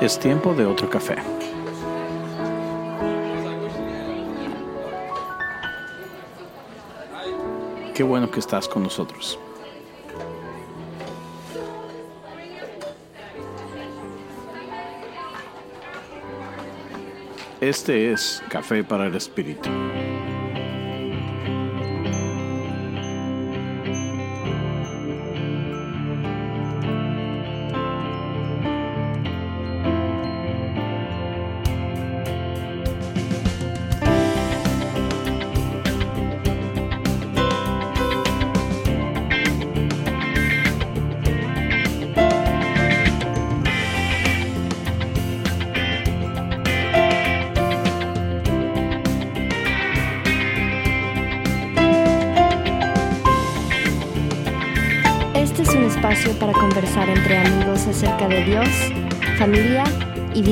Es tiempo de otro café. Qué bueno que estás con nosotros. Este es Café para el Espíritu.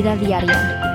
Vida diaria.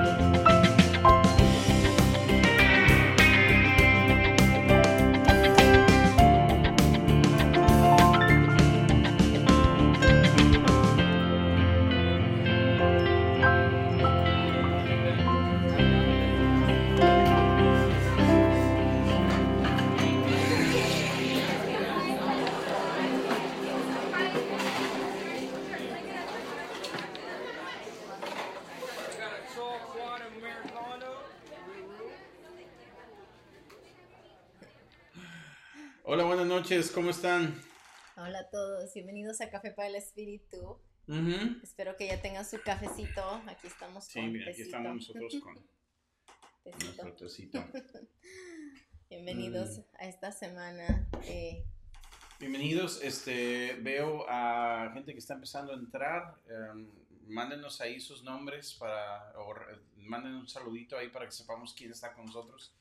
Hola, buenas noches, ¿cómo están? Hola a todos, bienvenidos a Café para el Espíritu. Ujú. Espero que ya tengan su cafecito. Aquí estamos Sí, con mira, aquí estamos nosotros con Tecito. nuestro tecito. Bienvenidos Mm. a esta semana. eh, Bienvenidos, este, veo a gente que está empezando a entrar. em, mándenos ahí sus nombres para, o manden un saludito ahí para que sepamos quién está con nosotros.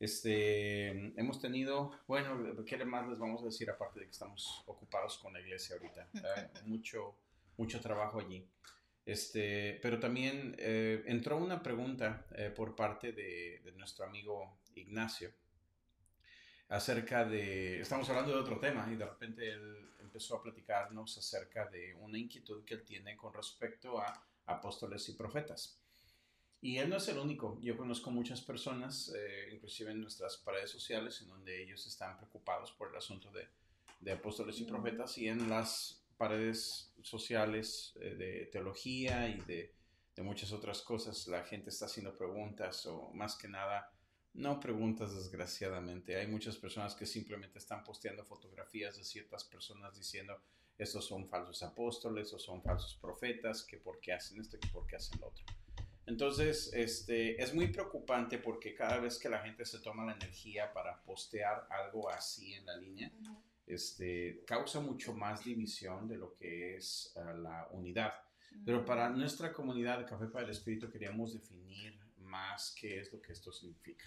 Este, hemos tenido, bueno, ¿qué más les vamos a decir aparte de que estamos ocupados con la iglesia ahorita? Eh, mucho, mucho trabajo allí. Este, pero también eh, entró una pregunta eh, por parte de, de nuestro amigo Ignacio acerca de, estamos hablando de otro tema y de repente él empezó a platicarnos acerca de una inquietud que él tiene con respecto a apóstoles y profetas. Y él no es el único, yo conozco muchas personas, eh, inclusive en nuestras paredes sociales, en donde ellos están preocupados por el asunto de, de apóstoles y profetas y en las paredes sociales eh, de teología y de, de muchas otras cosas la gente está haciendo preguntas o más que nada no preguntas, desgraciadamente. Hay muchas personas que simplemente están posteando fotografías de ciertas personas diciendo estos son falsos apóstoles o son falsos profetas, que por qué hacen esto y que por qué hacen lo otro. Entonces, este, es muy preocupante porque cada vez que la gente se toma la energía para postear algo así en la línea, este, causa mucho más división de lo que es eh, la unidad. Pero para nuestra comunidad de Café para el Espíritu queríamos definir más qué es lo que esto significa,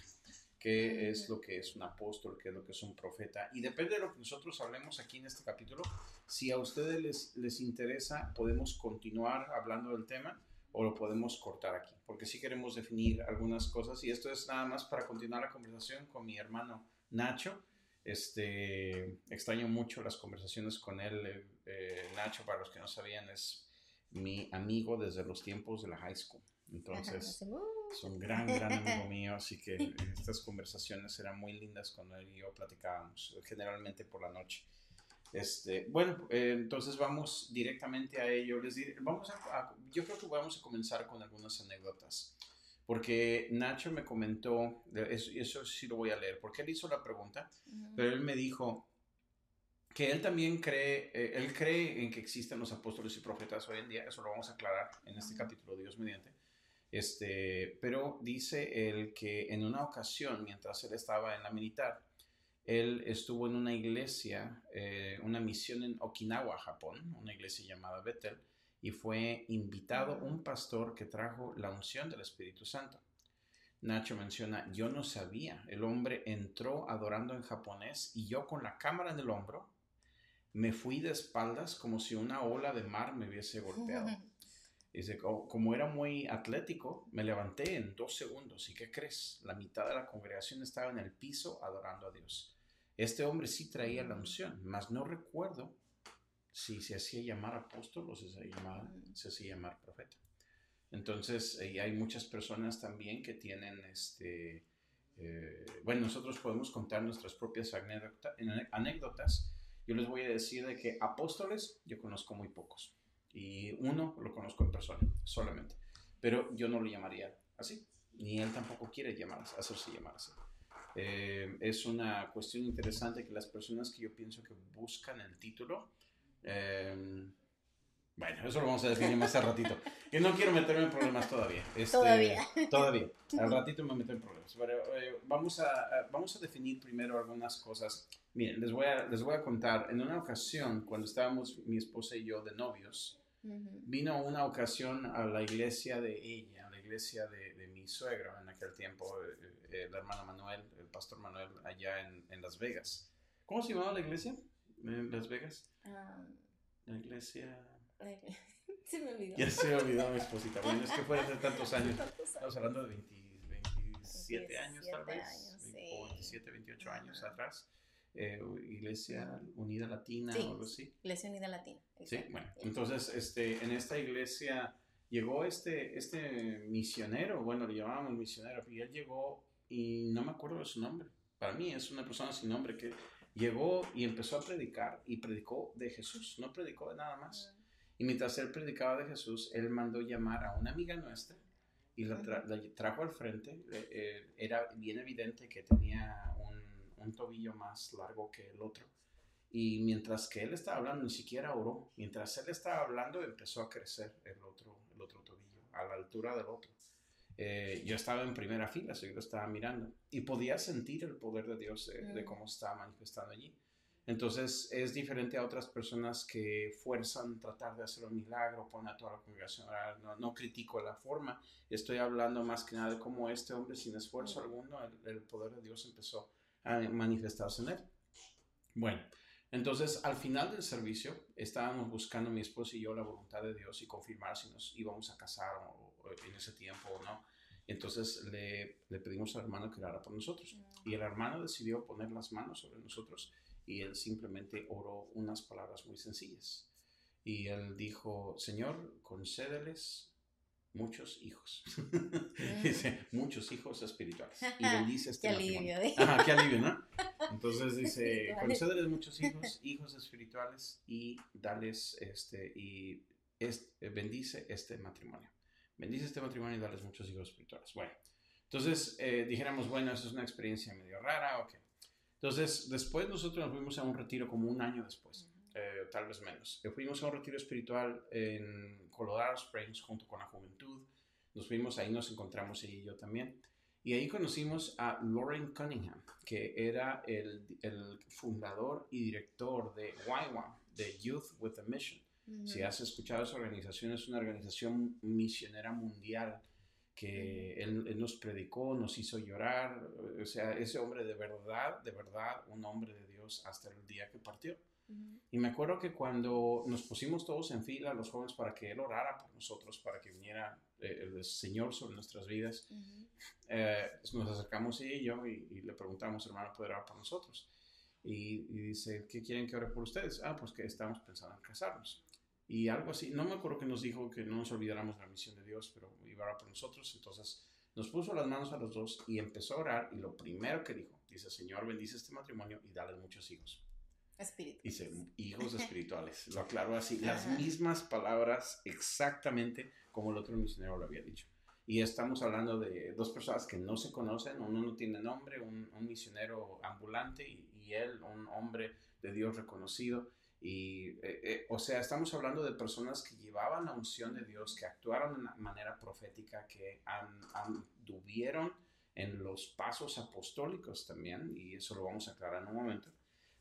qué es lo que es un apóstol, qué es lo que es un profeta. Y depende de lo que nosotros hablemos aquí en este capítulo, si a ustedes les, les interesa, podemos continuar hablando del tema o lo podemos cortar aquí, porque sí queremos definir algunas cosas y esto es nada más para continuar la conversación con mi hermano Nacho. Este, extraño mucho las conversaciones con él. eh, eh, Nacho, para los que no sabían, es mi amigo desde los tiempos de la high school. Entonces, es un gran, gran amigo mío, así que estas conversaciones eran muy lindas cuando él y yo platicábamos, generalmente por la noche. Este, bueno, eh, entonces vamos directamente a ello. Les diré- vamos a, a- yo creo que vamos a comenzar con algunas anécdotas, porque Nacho me comentó, eso, eso sí lo voy a leer, porque él hizo la pregunta, pero él me dijo que él también cree, eh, él cree en que existen los apóstoles y profetas hoy en día, eso lo vamos a aclarar en este Ujú. capítulo, Dios mediante. Este, pero dice él que en una ocasión, mientras él estaba en la militar, él estuvo en una iglesia, eh, una misión en Okinawa, Japón, una iglesia llamada Bethel, y fue invitado un pastor que trajo la unción del Espíritu Santo. Nacho menciona, yo no sabía, el hombre entró adorando en japonés y yo con la cámara en el hombro me fui de espaldas como si una ola de mar me hubiese golpeado. Dice, "Co- como era muy atlético, me levanté en dos segundos. ¿Y qué crees? La mitad de la congregación estaba en el piso adorando a Dios. Este hombre sí traía la unción, mas no recuerdo si se hacía llamar apóstol o si se, hacía llamar, se hacía llamar profeta. Entonces, y hay muchas personas también que tienen este, eh, bueno, nosotros podemos contar nuestras propias anécdotas. Yo les voy a decir de que apóstoles yo conozco muy pocos y uno lo conozco en persona solamente, pero yo no lo llamaría así, ni él tampoco quiere llamar, hacerse llamar así. Eh, es una cuestión interesante que las personas que yo pienso que buscan el título, eh, bueno, eso lo vamos a definir más al ratito. Que no quiero meterme en problemas todavía. Este, todavía. Todavía. Al ratito me meto en problemas. Pero, eh, vamos, a, vamos a definir primero algunas cosas. Miren, les voy, a, les voy a contar. En una ocasión, cuando estábamos mi esposa y yo de novios, vino una ocasión a la iglesia de ella, a la iglesia de, de mi suegro en aquel tiempo, eh, eh, el hermano Manuel, el pastor Manuel, allá en, en, Las Vegas. ¿Cómo se llamaba la iglesia en Las Vegas? Ah. la iglesia... Se me olvidó. Ya se me olvidó mi esposita. Bueno, es que fue hace tantos años. Estamos hablando de 20, 27 años, tal vez. O 27, 28 años atrás. Eh, Iglesia Unida Latina o algo así. Iglesia Unida Latina. Sí, bueno. Entonces, este, en esta iglesia llegó este, este misionero, bueno, le llamábamos misionero, y él llegó y no me acuerdo de su nombre. Para mí es una persona sin nombre que llegó y empezó a predicar y predicó de Jesús, no predicó de nada más. Y mientras él predicaba de Jesús, él mandó llamar a una amiga nuestra y la, trajo al frente. Eh, era bien evidente que tenía un, un, tobillo más largo que el otro. Y mientras que él estaba hablando, ni siquiera oró. Mientras él estaba hablando, empezó a crecer el otro, el otro tobillo, a la altura del otro. Eh, yo estaba en primera fila, así que lo estaba mirando. Y podía sentir el poder de Dios de cómo estaba manifestando allí. Entonces es diferente a otras personas que fuerzan tratar de hacer un milagro, ponen a toda la congregación No, no, critico la forma, estoy hablando más que nada de cómo este hombre sin esfuerzo alguno, el, poder de Dios empezó a manifestarse en él. Bueno, entonces al final del servicio estábamos buscando mi esposo y yo la voluntad de Dios y confirmar si nos íbamos a casar en ese tiempo o no. Entonces le, le pedimos al hermano que orara por nosotros. Mm. Y el hermano decidió poner las manos sobre nosotros y él simplemente oró unas palabras muy sencillas. Y él dijo, Señor, concédeles muchos hijos. Dice, muchos hijos espirituales. Y bendice este qué alivio, ¿eh? qué alivio, ¿no? Entonces dice, concédeles muchos hijos, hijos espirituales y dales este, y bendice este matrimonio. Bendice este matrimonio y dales muchos hijos espirituales. Bueno, entonces eh, dijéramos, bueno, eso es una experiencia medio rara, ok. Entonces, después nosotros nos fuimos a un retiro como un año después, eh, tal vez menos. Fuimos a un retiro espiritual en Colorado Springs junto con la juventud. Nos fuimos, ahí nos encontramos ella y yo también. Y ahí conocimos a Lauren Cunningham, que era el, el fundador y director de YWAM, de Youth with a Mission. Si has escuchado esa organización, es una organización misionera mundial que él, nos predicó, nos hizo llorar, o sea, ese hombre de verdad, de verdad, un hombre de Dios hasta el día que partió. Y me acuerdo que cuando nos pusimos todos en fila, los jóvenes, para que Él orara por nosotros, para que viniera eh, el Señor sobre nuestras vidas, eh, nos acercamos y yo y, le preguntamos, hermano, ¿puede orar por nosotros? Y, y, dice, ¿qué quieren que ore por ustedes? Ah, pues que estamos pensando en casarnos y algo así. No me acuerdo que nos dijo que no nos olvidáramos la misión de Dios, pero iba a orar por nosotros. Entonces nos puso las manos a los dos y empezó a orar. Y lo primero que dijo, dice, Señor, bendice este matrimonio y dale muchos hijos. Espíritus. Hijos espirituales. Lo aclaró así, las mismas palabras exactamente como el otro misionero lo había dicho. Y estamos hablando de dos personas que no se conocen, uno no tiene nombre, un, misionero ambulante y, y, él, un hombre de Dios reconocido. Y, eh, eh, o sea, estamos hablando de personas que llevaban la unción de Dios, que actuaron de manera profética, que anduvieron en los pasos apostólicos también, y eso lo vamos a aclarar en un momento,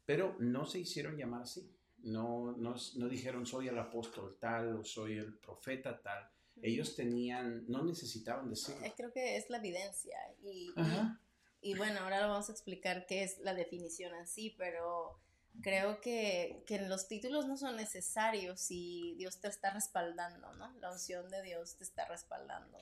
pero no se hicieron llamar así. No, no, no dijeron soy el apóstol tal o soy el profeta tal. Ellos tenían, no necesitaban decirlo. Eh, creo que es la evidencia. Y, y, y bueno, ahora vamos a explicar qué es la definición así, pero creo que, que, los títulos no son necesarios si Dios te está respaldando, ¿no? La unción de Dios te está respaldando.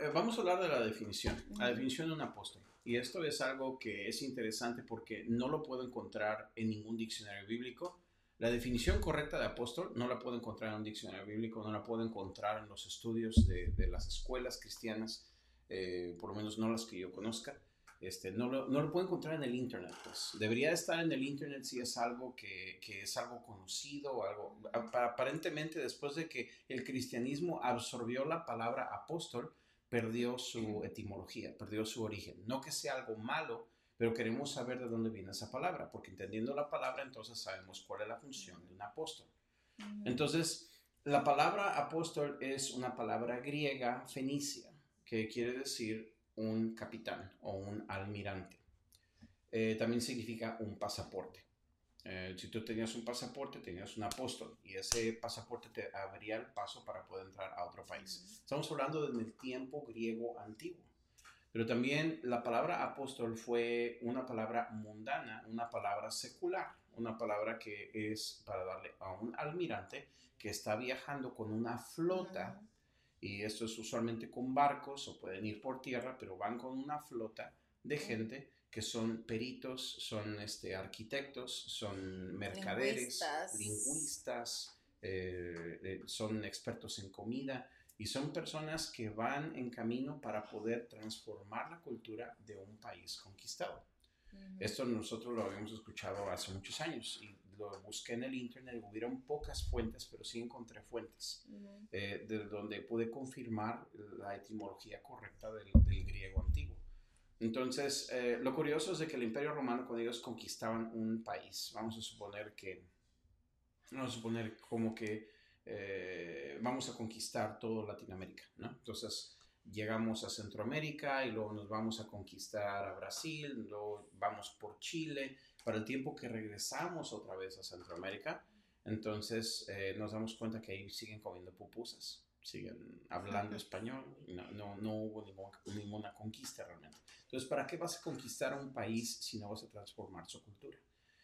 Eh, vamos a hablar de la definición, la definición de un apóstol. Y esto es algo que es interesante porque no lo puedo encontrar en ningún diccionario bíblico, La definición correcta de apóstol no la puedo encontrar en un diccionario bíblico, no la puedo encontrar en los estudios de, las escuelas cristianas, eh, por lo menos no las que yo conozca. Este, no, lo, no lo puedo encontrar en el internet. Pues. Debería estar en el internet si es algo que, que es algo conocido algo. Aparentemente, después de que el cristianismo absorbió la palabra apóstol, perdió su etimología, perdió su origen. No que sea algo malo, pero queremos saber de dónde viene esa palabra, porque entendiendo la palabra, entonces sabemos cuál es la función de un apóstol. Entonces, la palabra apóstol es una palabra griega fenicia, que quiere decir un capitán o un almirante. Eh, también significa un pasaporte. Eh, si tú tenías un pasaporte, tenías un apóstol y ese pasaporte te abría el paso para poder entrar a otro país. Estamos hablando del tiempo griego antiguo. Pero también la palabra apóstol fue una palabra mundana, una palabra secular, una palabra que es para darle a un almirante que está viajando con una flota y esto es usualmente con barcos o pueden ir por tierra, pero van con una flota de gente que son peritos, son este, arquitectos, son mercaderes, lingüistas, eh, eh, son expertos en comida y son personas que van en camino para poder transformar la cultura de un país conquistado. Esto nosotros lo habíamos escuchado hace muchos años y lo busqué en el internet, hubieron pocas fuentes, pero sí encontré fuentes eh, de donde pude confirmar la etimología correcta del, griego antiguo. Entonces, eh, lo curioso es de que el Imperio Romano, cuando ellos conquistaban un país, vamos a suponer que, vamos a suponer como que eh, vamos a conquistar todo Latinoamérica, ¿no? Entonces, llegamos a Centroamérica y luego nos vamos a conquistar a Brasil, luego vamos por Chile, para el tiempo que regresamos otra vez a Centroamérica, entonces eh, nos damos cuenta que ahí siguen comiendo pupusas, siguen hablando español, no, no, no hubo ninguna, ninguna, conquista realmente. Entonces, ¿para qué vas a conquistar un país si no vas a transformar su cultura?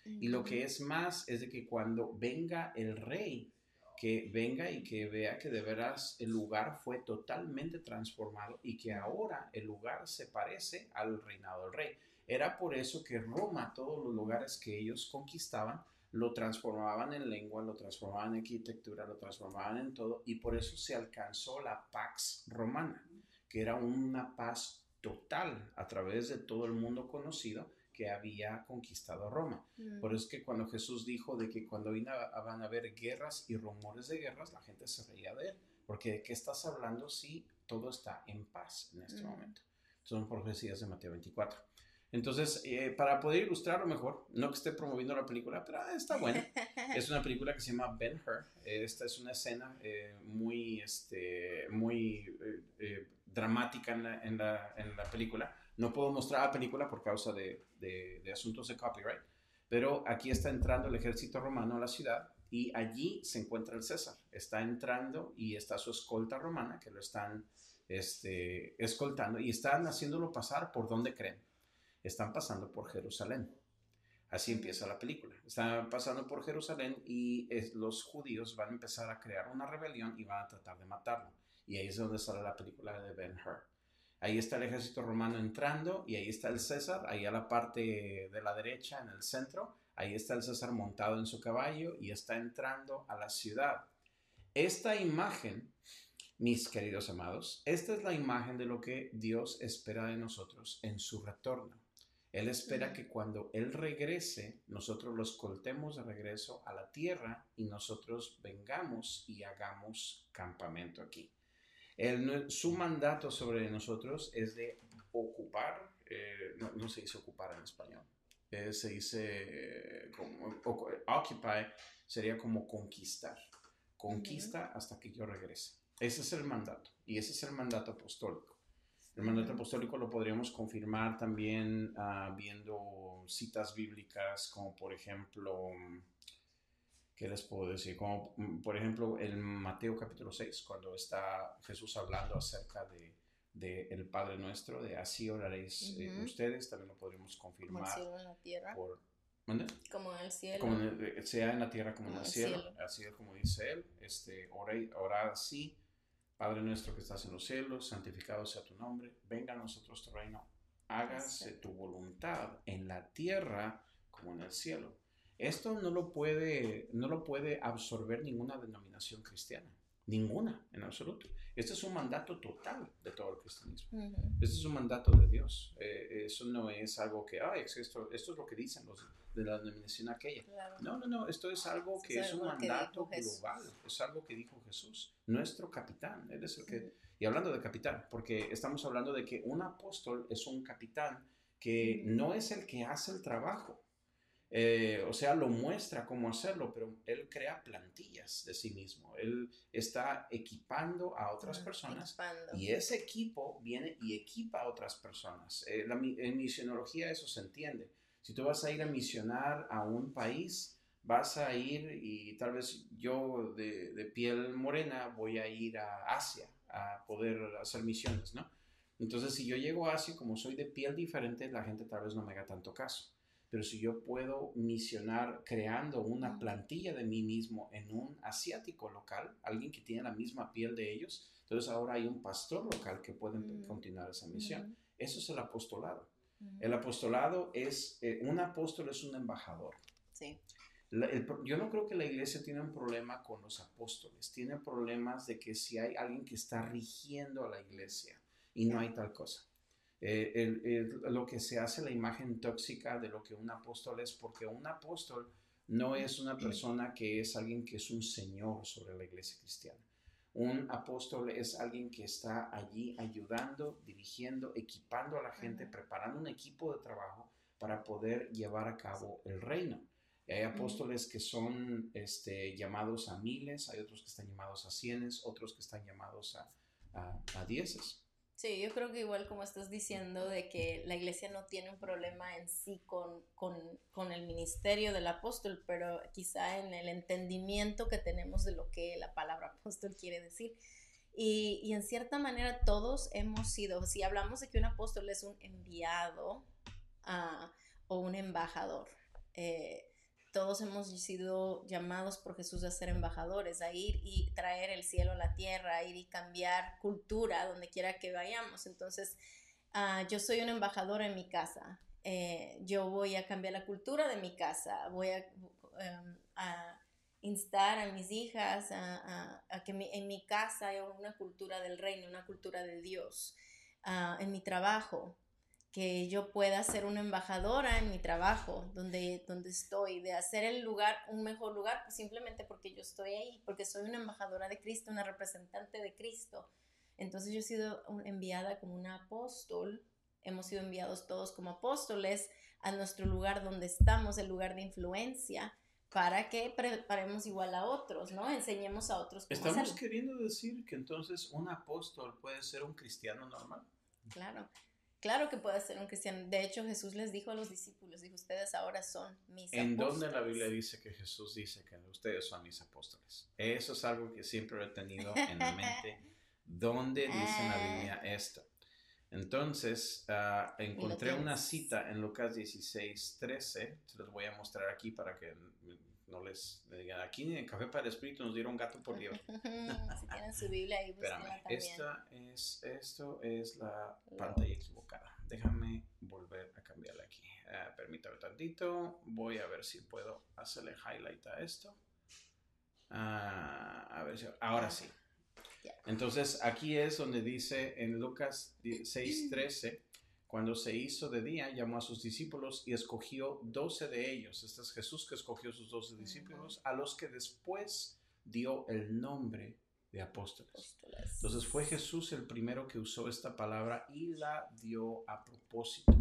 Y lo que es más es de que cuando venga el rey, que venga y que vea que de veras el lugar fue totalmente transformado y que ahora el lugar se parece al reinado del rey. Era por eso que Roma, todos los lugares que ellos conquistaban, lo transformaban en lengua, lo transformaban en arquitectura, lo transformaban en todo, y por eso se alcanzó la Pax Romana, que era una paz total a través de todo el mundo conocido que había conquistado Roma. Mm. Por eso es que cuando Jesús dijo de que cuando van a haber guerras y rumores de guerras, la gente se reía de él, porque ¿de qué estás hablando si todo está en paz en este mm. momento? Son profecías de Mateo 24. Entonces, eh, para poder ilustrarlo mejor, no que esté promoviendo la película, pero ah, está buena. es una película que se llama Ben Hur. Esta es una escena eh, muy, este, muy eh, dramática en la, en, la, en la, película. No puedo mostrar la película por causa de, de, de, asuntos de copyright, pero aquí está entrando el ejército romano a la ciudad y allí se encuentra el César. Está entrando y está su escolta romana que lo están este, escoltando y están haciéndolo pasar por donde creen están pasando por Jerusalén. Así empieza la película. Están pasando por Jerusalén y los judíos van a empezar a crear una rebelión y van a tratar de matarlo. Y ahí es donde sale la película de Ben Hur. Ahí está el ejército romano entrando y ahí está el César, ahí a la parte de la derecha, en el centro. Ahí está el César montado en su caballo y está entrando a la ciudad. Esta imagen, mis queridos amados, esta es la imagen de lo que Dios espera de nosotros en su retorno. Él espera que cuando Él regrese, nosotros los coltemos de regreso a la tierra y nosotros vengamos y hagamos campamento aquí. su mandato sobre nosotros es de ocupar, eh, no, se dice ocupar en español, eh, se dice como, occupy, sería como conquistar, conquista hasta que yo regrese. Ese es el mandato y ese es el mandato apostólico. El mandato apostólico lo podríamos confirmar también ah, viendo citas bíblicas como por ejemplo, ¿qué les puedo decir? Como mm, por ejemplo el Mateo capítulo 6, cuando está Jesús hablando acerca de, de el Padre Nuestro, de así oraréis eh, ustedes, también lo podríamos confirmar. Como el cielo en la tierra. Como en el cielo. Como eh, sea en la tierra como, en el cielo. Así es como dice él, este, orad así Padre nuestro que estás en los cielos, santificado sea tu nombre, venga a nosotros tu reino, hágase tu voluntad en la tierra como en el cielo. Esto no lo puede, no lo puede absorber ninguna denominación cristiana. Ninguna, en absoluto. Este es un mandato total de todo el cristianismo. Este es un mandato de Dios. Eh, eso no es algo que, ay, esto, esto es lo que dicen los de la denominación aquella. No, no, no, esto es algo que es, un mandato global. Es algo que dijo Jesús, nuestro capitán. Él es el que, y hablando de capitán, porque estamos hablando de que un apóstol es un capitán que no es el que hace el trabajo eh, o sea, lo muestra cómo hacerlo, pero él crea plantillas de sí mismo. Él está equipando a otras personas y ese equipo viene y equipa a otras personas. Eh, en misionología eso se entiende. Si tú vas a ir a misionar a un país, vas a ir y tal vez yo de, de piel morena voy a ir a Asia a poder hacer misiones, ¿no? Entonces, si yo llego a Asia, como soy de piel diferente, la gente tal vez no me haga tanto caso pero si yo puedo misionar creando una plantilla de mí mismo en un asiático local, alguien que tiene la misma piel de ellos, entonces ahora hay un pastor local que puede continuar esa misión. Eso es el apostolado. El apostolado es, eh, un apóstol es un embajador. Sí. yo no creo que la iglesia tiene un problema con los apóstoles, tiene problemas de que si hay alguien que está rigiendo a la iglesia y no hay tal cosa. Eh, lo que se hace la imagen tóxica de lo que un apóstol es, porque un apóstol no es una persona que es alguien que es un señor sobre la iglesia cristiana. Un apóstol es alguien que está allí ayudando, dirigiendo, equipando a la gente, preparando un equipo de trabajo para poder llevar a cabo el reino. hay apóstoles que son este, llamados a miles, hay otros que están llamados a cienes, otros que están llamados a, a, a dieces. Sí, yo creo que igual como estás diciendo de que la iglesia no tiene un problema en sí con, con, el ministerio del apóstol, pero quizá en el entendimiento que tenemos de lo que la palabra apóstol quiere decir. Y, y en cierta manera todos hemos sido, si hablamos de que un apóstol es un enviado ah, o un embajador, eh, todos hemos sido llamados por Jesús a ser embajadores, a ir y traer el cielo a la tierra, a ir y cambiar cultura donde quiera que vayamos. Entonces, ah, yo soy un embajador en mi casa. Eh, yo voy a cambiar la cultura de mi casa, voy a, em, instar a mis hijas a, que en mi casa haya una cultura del reino, una cultura de Dios. Ah, en mi trabajo, que yo pueda ser una embajadora en mi trabajo, donde, donde estoy, de hacer el lugar un mejor lugar, pues simplemente porque yo estoy ahí, porque soy una embajadora de Cristo, una representante de Cristo. Entonces yo he sido enviada como una apóstol, hemos sido enviados todos como apóstoles a nuestro lugar donde estamos, el lugar de influencia, para que preparemos igual a otros, ¿no? Enseñemos a otros. Cómo Estamos queriendo decir que entonces un apóstol puede ser un cristiano normal. Claro. Claro que puede ser un cristiano. De hecho, Jesús les dijo a los discípulos, dijo, ustedes ahora son mis apóstoles. ¿En dónde la Biblia dice que Jesús dice que ustedes son mis apóstoles? Eso es algo que siempre he tenido en la mente. ¿Dónde dice la Biblia ah. esto? Entonces, ah, encontré una cita en Lucas 16, 13. Se los voy a mostrar aquí para que no les digan, aquí en Café para el Espíritu nos dieron gato por Dios. si tienen su Biblia ahí, Espérame, esta es, esto es la pantalla equivocada. Déjame volver a cambiarla aquí. Uh, permítame tantito. Voy a ver si puedo hacerle highlight a esto. Ah, a ver si ahora sí. Entonces aquí es donde dice en Lucas 6:13 cuando se hizo de día, llamó a sus discípulos y escogió doce de ellos. Este es Jesús que escogió sus doce discípulos, a los que después dio el nombre de apóstoles. Entonces fue Jesús el primero que usó esta palabra y la dio a propósito.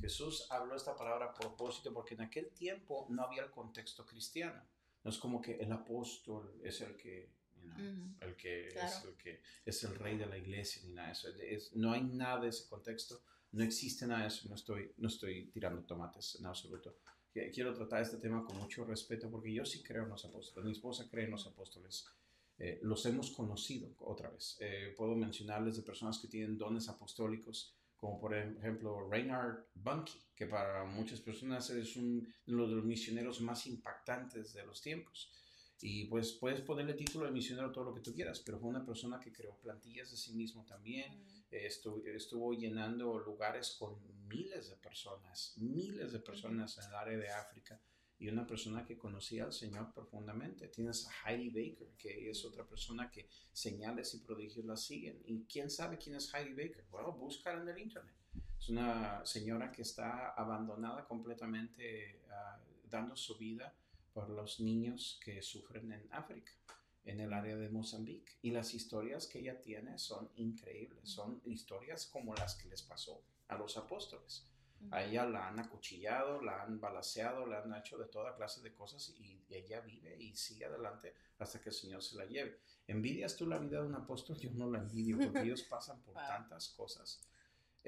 Jesús habló esta palabra a propósito porque en aquel tiempo no había el contexto cristiano. No es como que el apóstol es el que el que, es el que es el rey de la iglesia ni nada de eso. no hay nada de ese contexto. No existe nada de eso, no estoy, no estoy tirando tomates en absoluto. Quiero tratar este tema con mucho respeto porque yo sí creo en los apóstoles, mi esposa cree en los apóstoles. Eh, los hemos conocido otra vez. Eh, puedo mencionarles de personas que tienen dones apostólicos, como por ejemplo Reinhard Bunke, que para muchas personas es uno de los misioneros más impactantes de los tiempos. Y pues puedes ponerle título de misionero todo lo que tú quieras, pero fue una persona que creó plantillas de sí mismo también, estuvo, estuvo, llenando lugares con miles de personas, miles de personas en el área de África. y una persona que conocía al Señor profundamente. Tienes a Heidi Baker, que es otra persona que señales y prodigios la siguen. ¿Y quién sabe quién es Heidi Baker? Bueno, búscala en el Internet. Es una señora que está abandonada completamente, ah, dando su vida por los niños que sufren en África en el área de Mozambique. Y las historias que ella tiene son increíbles, son historias como las que les pasó a los apóstoles. A ella la han acuchillado, la han balaseado, la han hecho de toda clase de cosas y ella vive y sigue adelante hasta que el Señor se la lleve. ¿Envidias tú la vida de un apóstol? Yo no la envidio porque ellos pasan por tantas cosas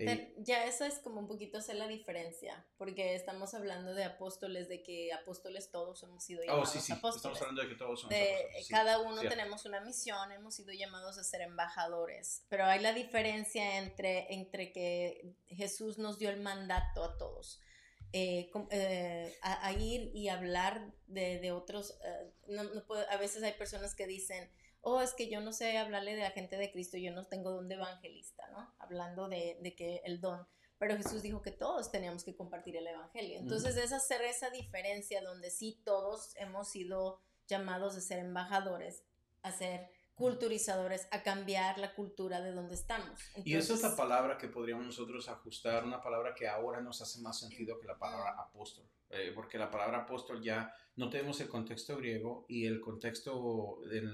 eh, ya eso es como un poquito hacer la diferencia, porque estamos hablando de apóstoles, de que apóstoles todos hemos sido llamados oh, sí, sí. apóstoles. Estamos hablando de que todos somos apóstoles. Cada uno tenemos una misión, hemos sido llamados a ser embajadores, pero hay la diferencia entre, entre que Jesús nos dio el mandato a todos. Eh, eh, a, ir y hablar de, de otros, no, no a veces hay personas que dicen, oh, es que yo no sé hablarle de la gente de Cristo, yo no tengo don de evangelista, ¿no? Hablando de, de que el don. Pero Jesús dijo que todos teníamos que compartir el evangelio. Entonces es hacer esa diferencia donde sí todos hemos sido llamados a ser embajadores, a ser culturizadores, a cambiar la cultura de donde estamos. y esa es la palabra que podríamos nosotros ajustar, una palabra que ahora nos hace más sentido que la palabra apóstol. Eh, porque la palabra apóstol ya no tenemos el contexto griego y el contexto en,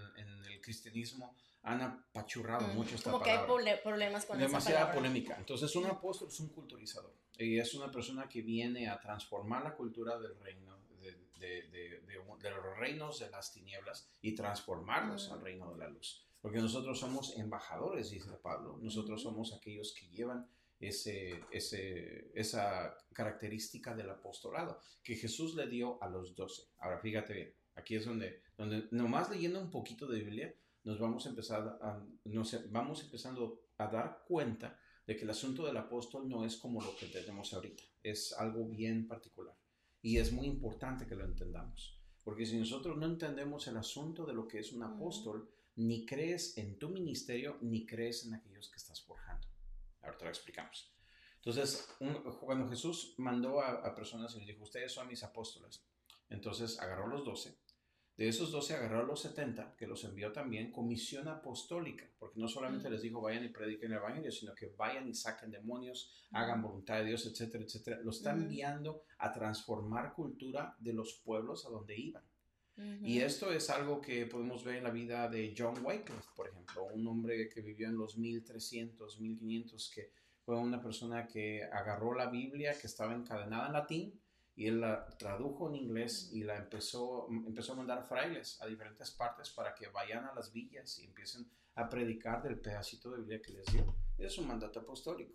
el cristianismo han apachurrado mucho esta como palabra. Como que hay problemas con Demasiada polémica. Entonces, un apóstol es un culturizador y es una persona que viene a transformar la cultura del reino, de, de, de, de los reinos de las tinieblas y transformarlos al reino de la luz. Porque nosotros somos embajadores, dice Pablo. Nosotros somos aquellos que llevan ese, ese, esa característica del apostolado que Jesús le dio a los doce. Ahora fíjate bien, aquí es donde, donde nomás leyendo un poquito de Biblia nos vamos a empezar a, nos vamos empezando a dar cuenta de que el asunto del apóstol no es como lo que tenemos ahorita, es algo bien particular y es muy importante que lo entendamos, porque si nosotros no entendemos el asunto de lo que es un apóstol, ni crees en tu ministerio, ni crees en aquellos que estás forjando. Ahora te lo explicamos. Entonces, cuando Jesús mandó a, personas y les dijo, ustedes son mis apóstoles, entonces agarró los doce. De esos doce agarró a los setenta, que los envió también con misión apostólica, porque no solamente les dijo vayan y prediquen el evangelio, sino que vayan y saquen demonios, hagan voluntad de Dios, etcétera, etcétera. Los está enviando a transformar cultura de los pueblos a donde iban. Y esto es algo que podemos ver en la vida de John Wycliffe, por ejemplo, un hombre que vivió en los 1300, 1500, que fue una persona que agarró la Biblia que estaba encadenada en latín y él la tradujo en inglés y la empezó, empezó a mandar frailes a diferentes partes para que vayan a las villas y empiecen a predicar del pedacito de Biblia que les dio. Es un mandato apostólico.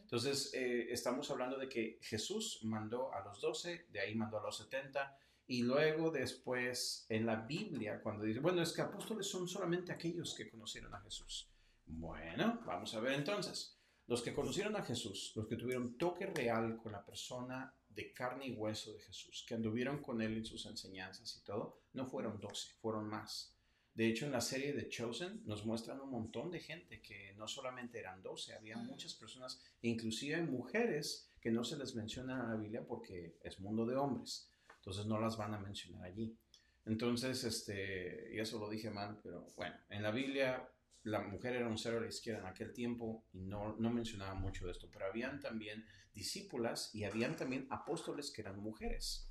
Entonces, eh, estamos hablando de que Jesús mandó a los 12, de ahí mandó a los 70 y luego después en la Biblia, cuando dice, bueno, es que apóstoles son solamente aquellos que conocieron a Jesús. Bueno, vamos a ver entonces. Los que conocieron a Jesús, los que tuvieron toque real con la persona de carne y hueso de Jesús, que anduvieron con él en sus enseñanzas y todo, no fueron doce, fueron más. De hecho, en la serie de Chosen nos muestran un montón de gente que no solamente eran doce, había muchas personas, inclusive mujeres, que no se les menciona en la Biblia porque es mundo de hombres entonces no las van a mencionar allí. Entonces, este, y eso lo dije mal, pero bueno, en la Biblia la mujer era un cero a la izquierda en aquel tiempo y no, no mencionaba mucho de esto, pero habían también discípulas y habían también apóstoles que eran mujeres.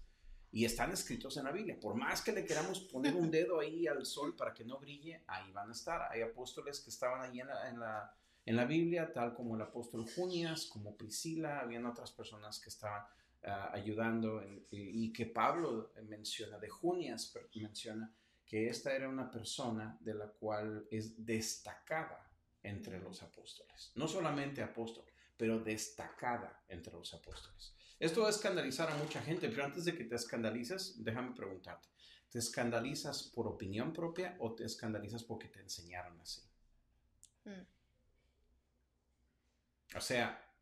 Y están escritos en la Biblia. Por más que le queramos poner un dedo ahí al sol para que no brille, ahí van a estar. Hay apóstoles que estaban ahí en la, en la, en la Biblia, tal como el apóstol Junias, como Priscila, habían otras personas que estaban Ah, ayudando y, que Pablo menciona, de Junias menciona que esta era una persona de la cual es destacada entre los apóstoles. No solamente apóstol, pero destacada entre los apóstoles. Esto va a escandalizar a mucha gente, pero antes de que te escandalices, déjame preguntarte, ¿te escandalizas por opinión propia o te escandalizas porque te enseñaron así? Hmm. O sea,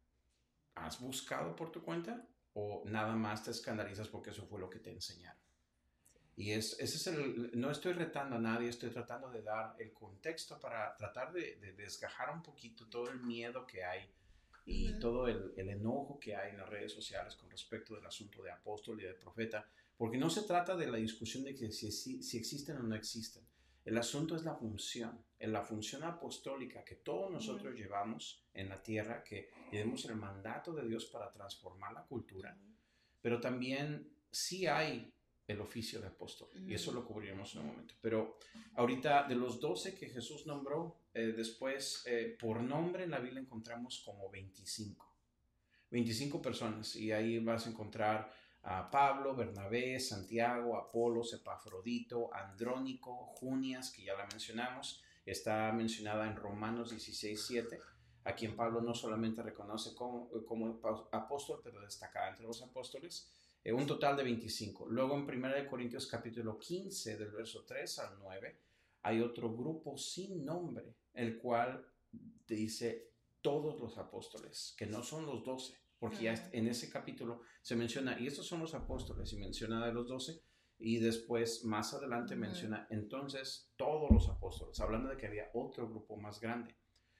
¿has buscado por tu cuenta? O nada más te escandalizas porque eso fue lo que te enseñaron. Y es, ese es el, no estoy retando a nadie, estoy tratando de dar el contexto para tratar de, desgajar un poquito todo el miedo que hay y todo el, el, enojo que hay en las redes sociales con respecto del asunto de apóstol y de profeta, Porque no se trata de la discusión de que si, si, existen o no existen. El asunto es la función, en la función apostólica que todos nosotros llevamos en la tierra, que llevemos el mandato de Dios para transformar la cultura, pero también sí hay el oficio de apóstol, y eso lo cubriremos en un momento. Pero ahorita, de los doce que Jesús nombró, eh, después, eh, por nombre en la Biblia encontramos como 25. 25 personas, y ahí vas a encontrar a Pablo, Bernabé, Santiago, Apolo, Epafrodito, Andrónico, Junias, que ya la mencionamos, está mencionada en Romanos 16, 7, a quien Pablo no solamente reconoce como, apóstol, pero destacada entre los apóstoles, eh, un total de 25. Luego en 1 Corintios capítulo 15, del verso 3 al 9, hay otro grupo sin nombre, el cual dice todos los apóstoles, que no son los doce, porque ya en ese capítulo se menciona, y estos son los apóstoles, y menciona de los doce, y después más adelante menciona entonces todos los apóstoles, hablando de que había otro grupo más grande.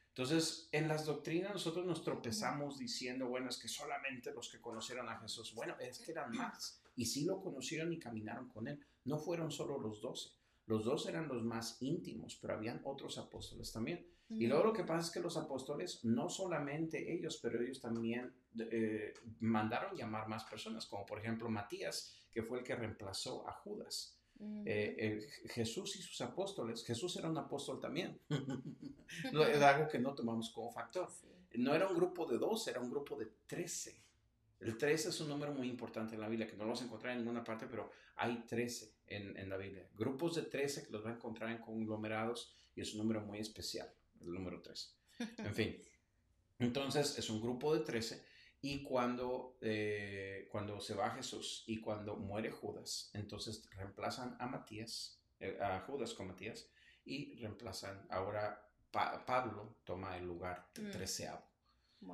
Entonces, en las doctrinas nosotros nos tropezamos diciendo, bueno, es que solamente los que conocieron a Jesús, bueno, es que eran más, y sí lo conocieron y caminaron con él, no fueron solo los doce, los dos eran los más íntimos, pero habían otros apóstoles también. Y luego lo que pasa es que los apóstoles, no solamente ellos, pero ellos también eh, mandaron llamar más personas, como por ejemplo Matías, que fue el que reemplazó a Judas. Eh, Jesús y sus apóstoles, Jesús era un apóstol también, es algo que no tomamos como factor. No era un grupo de dos, era un grupo de trece. El 13 es un número muy importante en la Biblia, que no lo vas a encontrar en ninguna parte, pero hay 13 en, en la Biblia. Grupos de 13 que los va a encontrar en conglomerados y es un número muy especial el número 3. En fin, entonces es un grupo de 13 y cuando, eh, cuando se va Jesús y cuando muere Judas, entonces reemplazan a Matías, eh, a Judas con Matías y reemplazan ahora Pablo toma el lugar de mm. treceavo.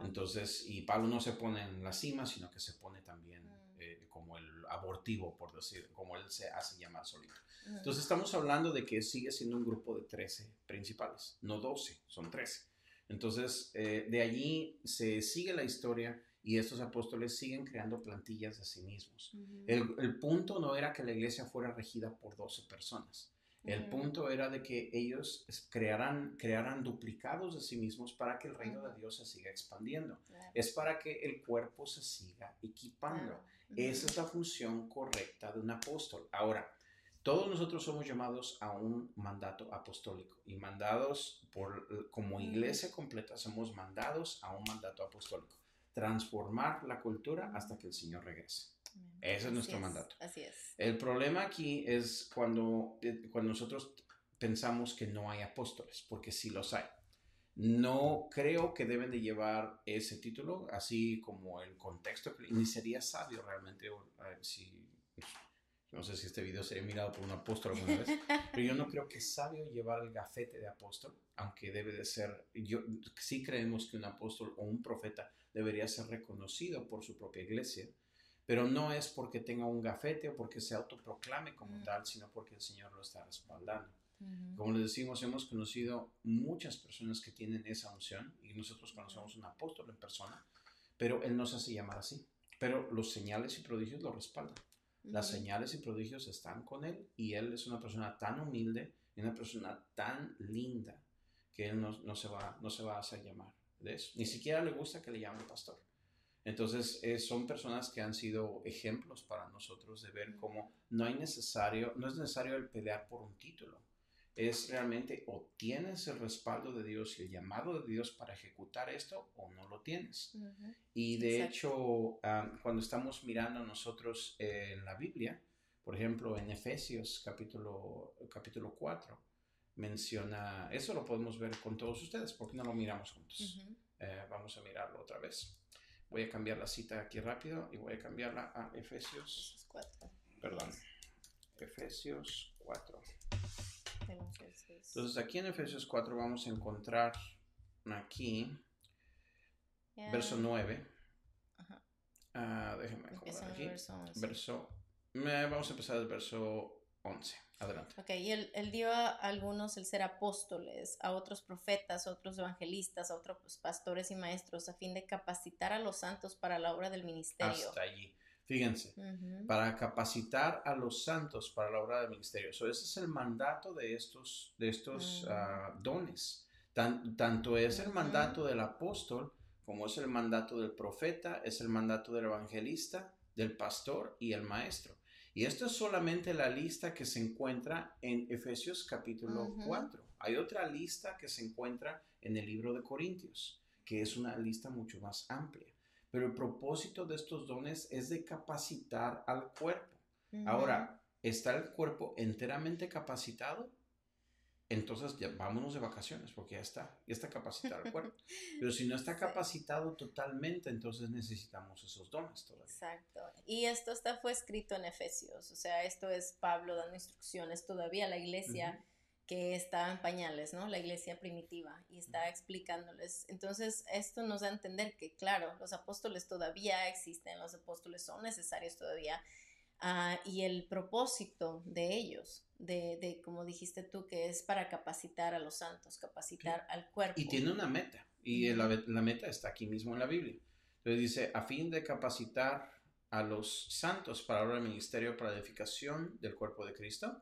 Entonces, y Pablo no se pone en la cima, sino que se pone también mm. eh, como el abortivo, por decir, como él se hace llamar solito. Entonces estamos hablando de que sigue siendo un grupo de 13 principales, no 12, son 13. Entonces eh, de allí se sigue la historia y estos apóstoles siguen creando plantillas de sí mismos. el, el, punto no era que la iglesia fuera regida por 12 personas. El punto era de que ellos crearan, crearan duplicados de sí mismos para que el reino de Dios se siga expandiendo. Es para que el cuerpo se siga equipando. Esa es la función correcta de un apóstol. Ahora, todos nosotros somos llamados a un mandato apostólico y mandados por, como iglesia completa, somos mandados a un mandato apostólico. Transformar la cultura hasta que el Señor regrese. Ese es nuestro mandato. Así es. El problema aquí es cuando, eh, cuando nosotros pensamos que no hay apóstoles, porque sí los hay. No creo que deben de llevar ese título, así como el contexto, ni sería sabio realmente, si, no sé si este video sería mirado por un apóstol alguna vez, pero yo no creo que es sabio llevar el gafete de apóstol, aunque debe de ser, yo sí creemos que un apóstol o un profeta debería ser reconocido por su propia iglesia, pero no es porque tenga un gafete o porque se autoproclame como mm. tal, sino porque el Señor lo está respaldando. Como les decimos, hemos conocido muchas personas que tienen esa unción y nosotros conocemos un apóstol en persona, pero él no se hace llamar así. Pero los señales y prodigios lo respaldan. Las señales y prodigios están con él y él es una persona tan humilde y una persona tan linda que él no, se, va, no se va a hacer llamar de eso. Ni siquiera le gusta que le llamen pastor. Entonces, eh, son personas que han sido ejemplos para nosotros de ver cómo no, hay necesario, no es necesario el pelear por un título es realmente o tienes el respaldo de Dios y el llamado de Dios para ejecutar esto o no lo tienes. Y de hecho, cuando estamos mirando nosotros en la Biblia, por ejemplo, en Efesios capítulo, capítulo 4, menciona, eso lo podemos ver con todos ustedes, porque no lo miramos juntos? Eh, vamos a mirarlo otra vez. Voy a cambiar la cita aquí rápido y voy a cambiarla a Efesios 4. Perdón. Efesios 4. Entonces aquí en Efesios 4 vamos a encontrar aquí, verso 9. Uh, déjenme acomodar aquí. Verso, vamos a empezar el verso 11. Adelante. Ok, y él, dio a algunos el ser apóstoles, a otros profetas, a otros evangelistas, a otros pastores y maestros, a fin de capacitar a los santos para la obra del ministerio. Hasta allí. Fíjense, para capacitar a los santos para la obra del ministerio. ese es el mandato de estos, de estos ah, dones. tanto es el mandato del apóstol como es el mandato del profeta, es el mandato del evangelista, del pastor y el maestro. Y esto es solamente la lista que se encuentra en Efesios capítulo 4. Hay otra lista que se encuentra en el libro de Corintios, que es una lista mucho más amplia. Pero el propósito de estos dones es de capacitar al cuerpo. Ahora, ¿está el cuerpo enteramente capacitado? Entonces ya vámonos de vacaciones porque ya está, ya está capacitado el cuerpo. Pero si no está capacitado totalmente, entonces necesitamos esos dones todavía. Exacto. Y esto está, fue escrito en Efesios, o sea, esto es Pablo dando instrucciones todavía a la iglesia que está en pañales, ¿no? La iglesia primitiva y está explicándoles. Entonces, esto nos da a entender que, claro, los apóstoles todavía existen, los apóstoles son necesarios todavía. Ah, y el propósito de ellos de, como dijiste tú, que es para capacitar a los santos, capacitar al cuerpo. Y tiene una meta, y la, la, meta está aquí mismo en la Biblia. Entonces dice, a fin de capacitar a los santos para el ministerio para edificación del cuerpo de Cristo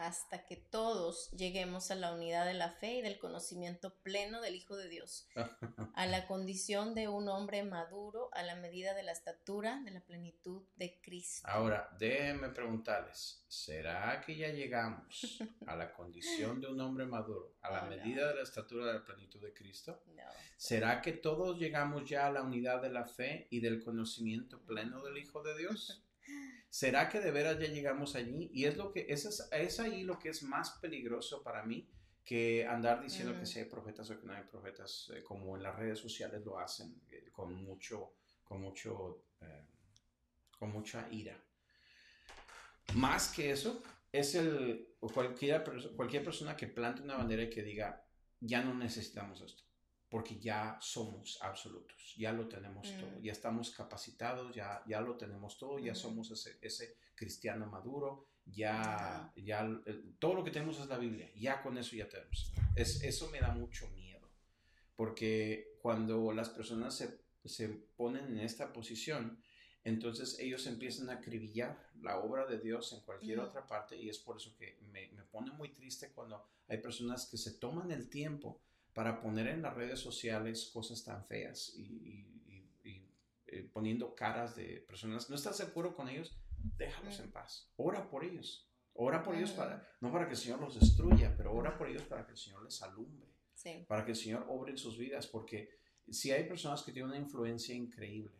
hasta que todos lleguemos a la unidad de la fe y del conocimiento pleno del Hijo de Dios, a la condición de un hombre maduro a la medida de la estatura de la plenitud de Cristo. Ahora, déjenme preguntarles, ¿será que ya llegamos a la condición de un hombre maduro a la medida de la estatura de la plenitud de Cristo? No. ¿Será que todos llegamos ya a la unidad de la fe y del conocimiento pleno del Hijo de Dios? ¿Será que de veras ya llegamos allí? Y es lo que es, es ahí lo que es más peligroso para mí que andar diciendo que si hay profetas o que no hay profetas, eh, como en las redes sociales lo hacen eh, con mucho, con mucho, eh, con mucha ira. Más que eso, es el cualquier, cualquier persona que plante una bandera y que diga, ya no necesitamos esto porque ya somos absolutos, ya lo tenemos todo, mm. ya estamos capacitados, ya, ya lo tenemos todo, ya somos ese, ese, cristiano maduro, ya, ya todo lo que tenemos es la Biblia, ya con eso ya tenemos. Es, eso me da mucho miedo, porque cuando las personas se, se ponen en esta posición, entonces ellos empiezan a acribillar la obra de Dios en cualquier otra parte y es por eso que me, me pone muy triste cuando hay personas que se toman el tiempo para poner en las redes sociales cosas tan feas y, eh, poniendo caras de personas. ¿No estás acuerdo con ellos? Déjalos en paz. Ora por ellos. Ora por ellos para, no para que el Señor los destruya, pero ora por ellos para que el Señor les alumbre. Para que el Señor obre en sus vidas, porque si hay personas que tienen una influencia increíble,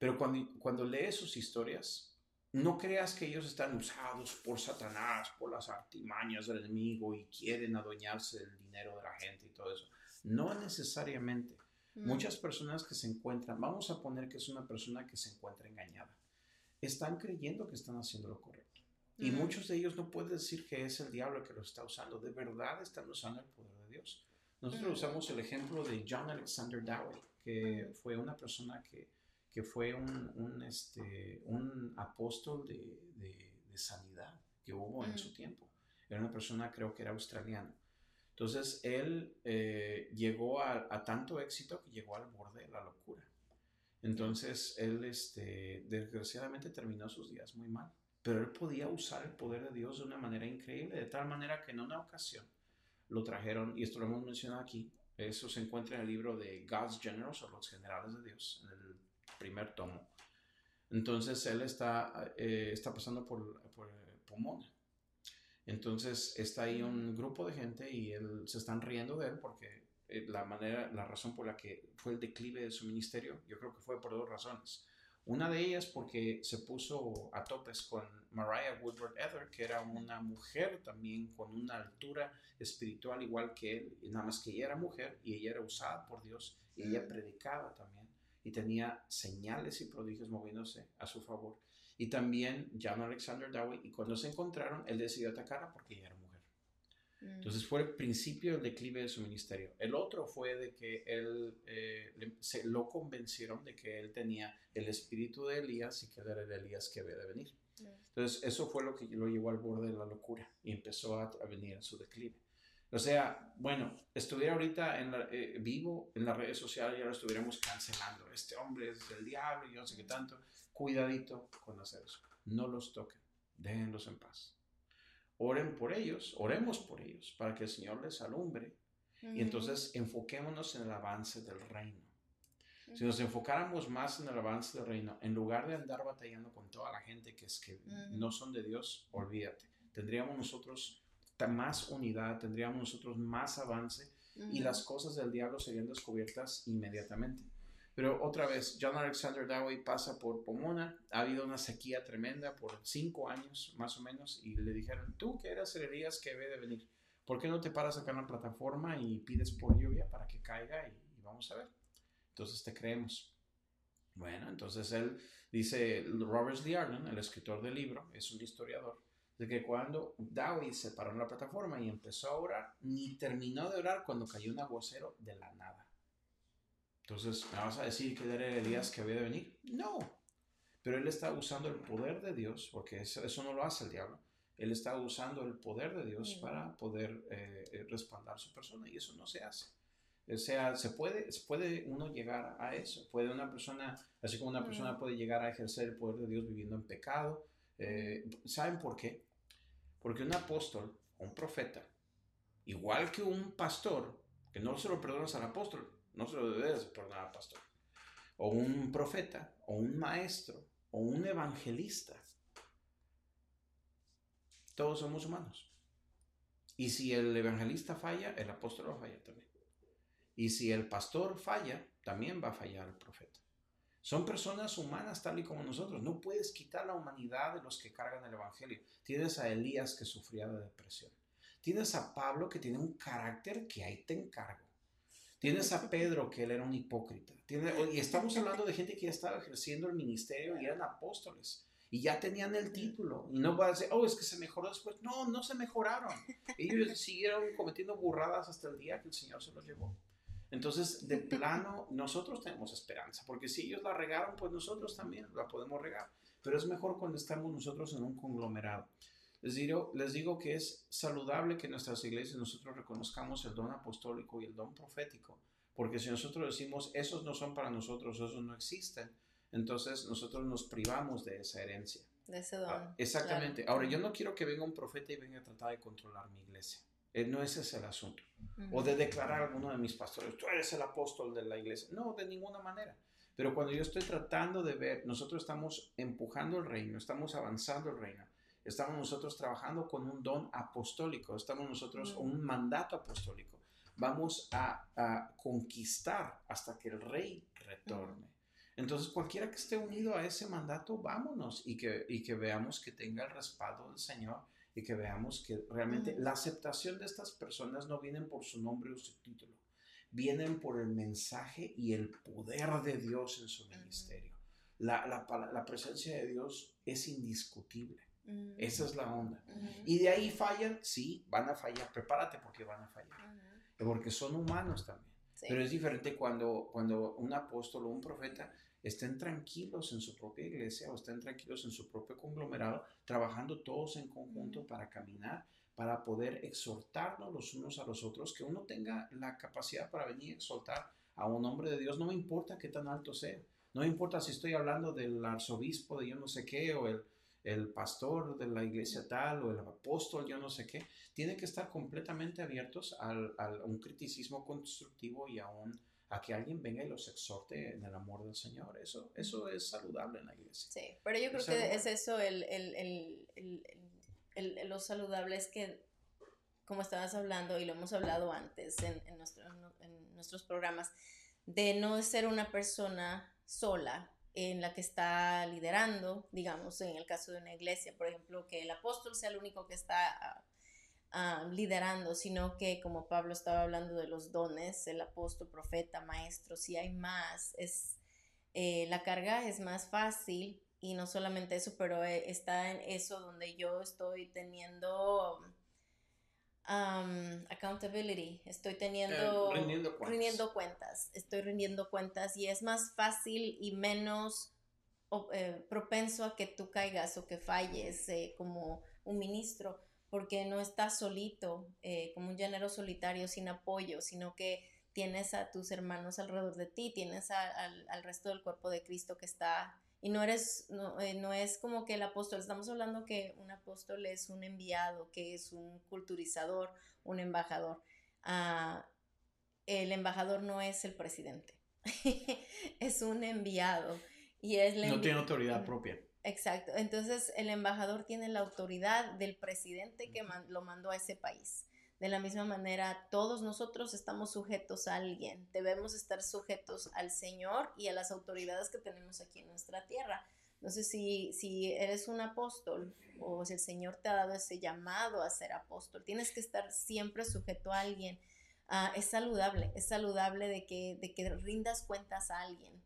pero cuando, cuando lees sus historias, no creas que ellos están usados por Satanás, por las artimañas del enemigo y quieren adueñarse del dinero de la gente y todo eso. No necesariamente. Mm. Muchas personas que se encuentran, vamos a poner que es una persona que se encuentra engañada, están creyendo que están haciendo lo correcto. Y mm. muchos de ellos no pueden decir que es el diablo que lo está usando, de verdad están usando el poder de Dios. Nosotros mm. usamos el ejemplo de John Alexander Dowie, que fue una persona que que fue un, un, este, un apóstol de, de, sanidad que hubo en su tiempo. Era una persona, creo que era australiano. Entonces, él eh, llegó a, a, tanto éxito que llegó al borde de la locura. Entonces, él, este, desgraciadamente, terminó sus días muy mal. Pero él podía usar el poder de Dios de una manera increíble, de tal manera que en una ocasión lo trajeron, y esto lo hemos mencionado aquí, eso se encuentra en el libro de God's Generals o los generales de Dios, en el primer tomo. Entonces él está, eh, está pasando por, por Pomona. Entonces está ahí un grupo de gente y él, se están riendo de él porque eh, la manera, la razón por la que fue el declive de su ministerio, yo creo que fue por dos razones. Una de ellas porque se puso a topes con Mariah Woodward Ether, que era una mujer también con una altura espiritual igual que él, nada más que ella era mujer y ella era usada por Dios y ella mm. predicaba también y tenía señales y prodigios moviéndose a su favor. Y también John Alexander Dowie, y cuando se encontraron, él decidió atacarla porque ella era mujer. Mm. Entonces fue el principio del declive de su ministerio. El otro fue de que él eh, se lo convencieron de que él tenía el espíritu de Elías y que era el Elías que había de venir. Mm. Entonces eso fue lo que lo llevó al borde de la locura y empezó a, a venir en su declive. O sea, bueno, estuviera ahorita en eh, vivo en las redes sociales, ya lo estuviéramos cancelando. Este hombre es el diablo y no sé qué tanto. cuidadito con hacer eso. No los toquen, déjenlos en paz. Oren por ellos, oremos por ellos, para que el Señor les alumbre. Y entonces enfoquémonos en el avance del reino. Si nos enfocáramos más en el avance del reino, en lugar de andar batallando con toda la gente que es que no son de Dios, olvídate. Tendríamos nosotros más unidad, tendríamos nosotros más avance y las cosas del diablo serían descubiertas inmediatamente. Pero otra vez, John Alexander Dowie pasa por Pomona, ha habido una sequía tremenda por cinco años más o menos y le dijeron, tú que eras el que debe de venir, ¿por qué no te paras acá en la plataforma y pides por lluvia para que caiga y, vamos a ver? Entonces te creemos. Bueno, entonces él dice, Robert D. Arden, el escritor del libro, es un historiador, de que cuando Dowie se paró en la plataforma y empezó a orar, ni terminó de orar cuando cayó un aguacero de la nada. Entonces, ¿me vas a decir que era Elías que había de venir? No. Pero él está usando el poder de Dios, porque eso, no lo hace el diablo. Él está usando el poder de Dios para poder eh, eh, respaldar su persona y eso no se hace. O sea, se puede, puede uno llegar a eso. Puede una persona, así como una persona puede llegar a ejercer el poder de Dios viviendo en pecado. Eh, ¿Saben por qué? Porque un apóstol, un profeta, igual que un pastor, que no se lo perdonas al apóstol, no se lo debes perdonar al pastor, o un profeta, o un maestro, o un evangelista. Todos somos humanos. Y si el evangelista falla, el apóstol va a fallar también. Y si el pastor falla, también va a fallar el profeta. Son personas humanas tal y como nosotros. No puedes quitar la humanidad de los que cargan el Evangelio. Tienes a Elías que sufría de depresión. Tienes a Pablo que tiene un carácter que ahí te encargo. Tienes a Pedro que él era un hipócrita. y estamos hablando de gente que ya estaba ejerciendo el ministerio y eran apóstoles. Y ya tenían el título. Y no va a decir, oh, es que se mejoró después. No, no se mejoraron. Ellos siguieron cometiendo burradas hasta el día que el Señor se los llevó. Entonces, de plano, nosotros tenemos esperanza, porque si ellos la regaron, pues nosotros también la podemos regar. Pero es mejor cuando estamos nosotros en un conglomerado. Les digo, les digo que es saludable que en nuestras iglesias nosotros reconozcamos el don apostólico y el don profético, porque si nosotros decimos, esos no son para nosotros, esos no existen, entonces nosotros nos privamos de esa herencia. De ese don. Ah, exactamente. Ahora, yo no quiero que venga un profeta y venga a tratar de controlar mi iglesia. Eh, no ese es el asunto. O de declarar a alguno de mis pastores, tú eres el apóstol de la iglesia. No, de ninguna manera. Pero cuando yo estoy tratando de ver, nosotros estamos empujando el reino, estamos avanzando el reino, estamos nosotros trabajando con un don apostólico, estamos nosotros con un mandato apostólico. Vamos a, conquistar hasta que el rey retorne. Entonces, cualquiera que esté unido a ese mandato, vámonos y que, y que veamos que tenga el respaldo del Señor y que veamos que realmente la aceptación de estas personas no vienen por su nombre o su título, vienen por el mensaje y el poder de Dios en su ministerio. La, la, la presencia de Dios es indiscutible. Esa es la onda. Y de ahí fallan, sí, van a fallar. Prepárate porque van a fallar. Porque son humanos también. Pero es diferente cuando, cuando un apóstol o un profeta estén tranquilos en su propia iglesia o estén tranquilos en su propio conglomerado, trabajando todos en conjunto para caminar, para poder exhortarnos los unos a los otros, que uno tenga la capacidad para venir a exhortar a un hombre de Dios, no me importa qué tan alto sea, no me importa si estoy hablando del arzobispo de yo no sé qué o el, el pastor de la iglesia tal o el apóstol yo no sé qué, tiene que estar completamente abiertos al, a un criticismo constructivo y a un a que alguien venga y los exhorte en el amor del Señor. Eso, eso es saludable en la iglesia. Sí, pero yo creo que es eso, el, el, el, lo saludable es que, como estabas hablando y lo hemos hablado antes en, en, en nuestros programas, de no ser una persona sola en la que está liderando, digamos, en el caso de una iglesia, por ejemplo, que el apóstol sea el único que está Ah, liderando, sino que como Pablo estaba hablando de los dones, el apóstol, profeta, maestro, si hay más, es, eh, la carga es más fácil y no solamente eso, pero eh, está en eso donde yo estoy teniendo accountability, estoy teniendo, eh, rindiendo, cuentas. estoy rindiendo cuentas y es más fácil y menos propenso a que tú caigas o que falles como un ministro porque no estás solito, eh, como un llanero solitario sin apoyo, sino que tienes a tus hermanos alrededor de ti, tienes al, resto del cuerpo de Cristo que está Y no eres, no, eh, no, es como que el apóstol, estamos hablando que un apóstol es un enviado, que es un culturizador, un embajador. Ah, el embajador no es el presidente, es un enviado. Y es no tiene autoridad propia. Exacto, entonces el embajador tiene la autoridad del presidente que lo mandó a ese país. De la misma manera, todos nosotros estamos sujetos a alguien. Debemos estar sujetos al Señor y a las autoridades que tenemos aquí en nuestra tierra. Entonces, si, si eres un apóstol o si el Señor te ha dado ese llamado a ser apóstol, tienes que estar siempre sujeto a alguien. Ah, es saludable, es saludable de que, de que rindas cuentas a alguien.